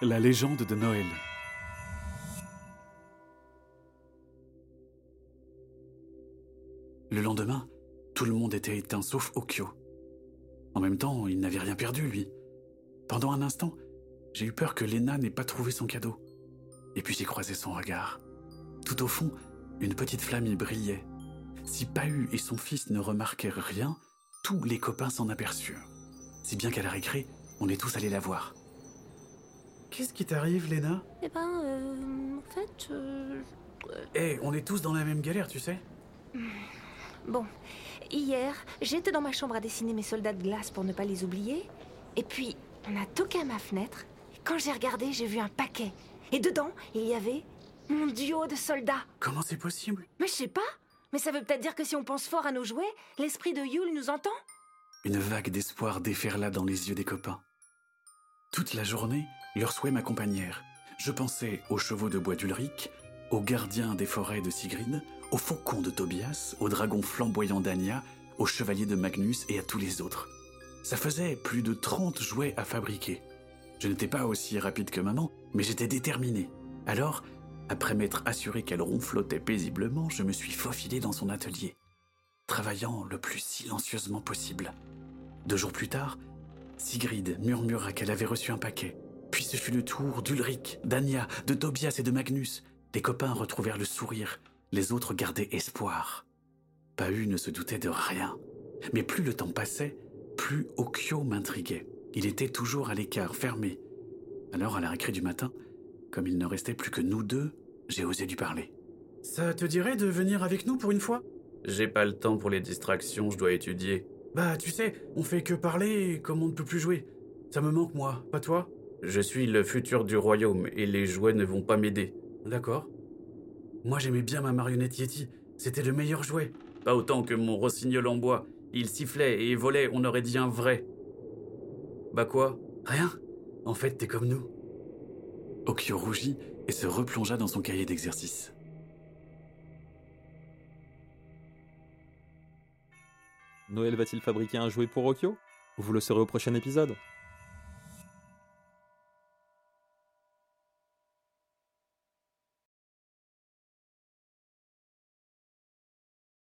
La légende de Noël. Le lendemain, tout le monde était éteint sauf Okyo. En même temps, il n'avait rien perdu, lui. Pendant un instant, j'ai eu peur que Lena n'ait pas trouvé son cadeau. Et puis j'ai croisé son regard. Tout au fond, une petite flamme y brillait. Si Pahu et son fils ne remarquèrent rien, tous les copains s'en aperçurent. Si bien qu'à la récré, on est tous allés la voir. Qu'est-ce qui t'arrive, Lena Eh ben, euh, en fait, euh, Eh, on est tous dans la même galère, tu sais bon, hier, j'étais dans ma chambre à dessiner mes soldats de glace pour ne pas les oublier. Et puis, on a toqué à ma fenêtre. Et quand j'ai regardé, j'ai vu un paquet. Et dedans, il y avait mon duo de soldats. Comment c'est possible? Mais je sais pas. Mais ça veut peut-être dire que si on pense fort à nos jouets, l'esprit de Yule nous entend? Une vague d'espoir déferla dans les yeux des copains. Toute la journée, leurs souhaits m'accompagnèrent. Je pensais aux chevaux de bois d'Ulrich, aux gardiens des forêts de Sigrid, aux faucons de Tobias, aux dragons flamboyants d'Anya, aux chevaliers de Magnus et à tous les autres. Ça faisait plus de 30 jouets à fabriquer. Je n'étais pas aussi rapide que maman, mais j'étais déterminé. Alors, après m'être assuré qu'elle ronflotait paisiblement, je me suis faufilé dans son atelier, travaillant le plus silencieusement possible. Deux jours plus tard, Sigrid murmura qu'elle avait reçu un paquet. Puis ce fut le tour d'Ulrich, d'Anya, de Tobias et de Magnus. Les copains retrouvèrent le sourire, les autres gardaient espoir. Pahu ne se doutait de rien. Mais plus le temps passait, plus Okyo m'intriguait. Il était toujours à l'écart, fermé. Alors, à la récré du matin, comme il ne restait plus que nous deux, j'ai osé lui parler. Ça te dirait de venir avec nous pour une fois? J'ai pas le temps pour les distractions, je dois étudier. Bah, tu sais, on fait que parler comme on ne peut plus jouer. Ça me manque, moi, pas toi? Je suis le futur du royaume et les jouets ne vont pas m'aider. D'accord. Moi, j'aimais bien ma marionnette Yeti. C'était le meilleur jouet. Pas autant que mon rossignol en bois. Il sifflait et volait, on aurait dit un vrai. Bah quoi? Rien. En fait, t'es comme nous. Okyo rougit et se replongea dans son cahier d'exercice. Noël va-t-il fabriquer un jouet pour Okyo? Vous le saurez au prochain épisode.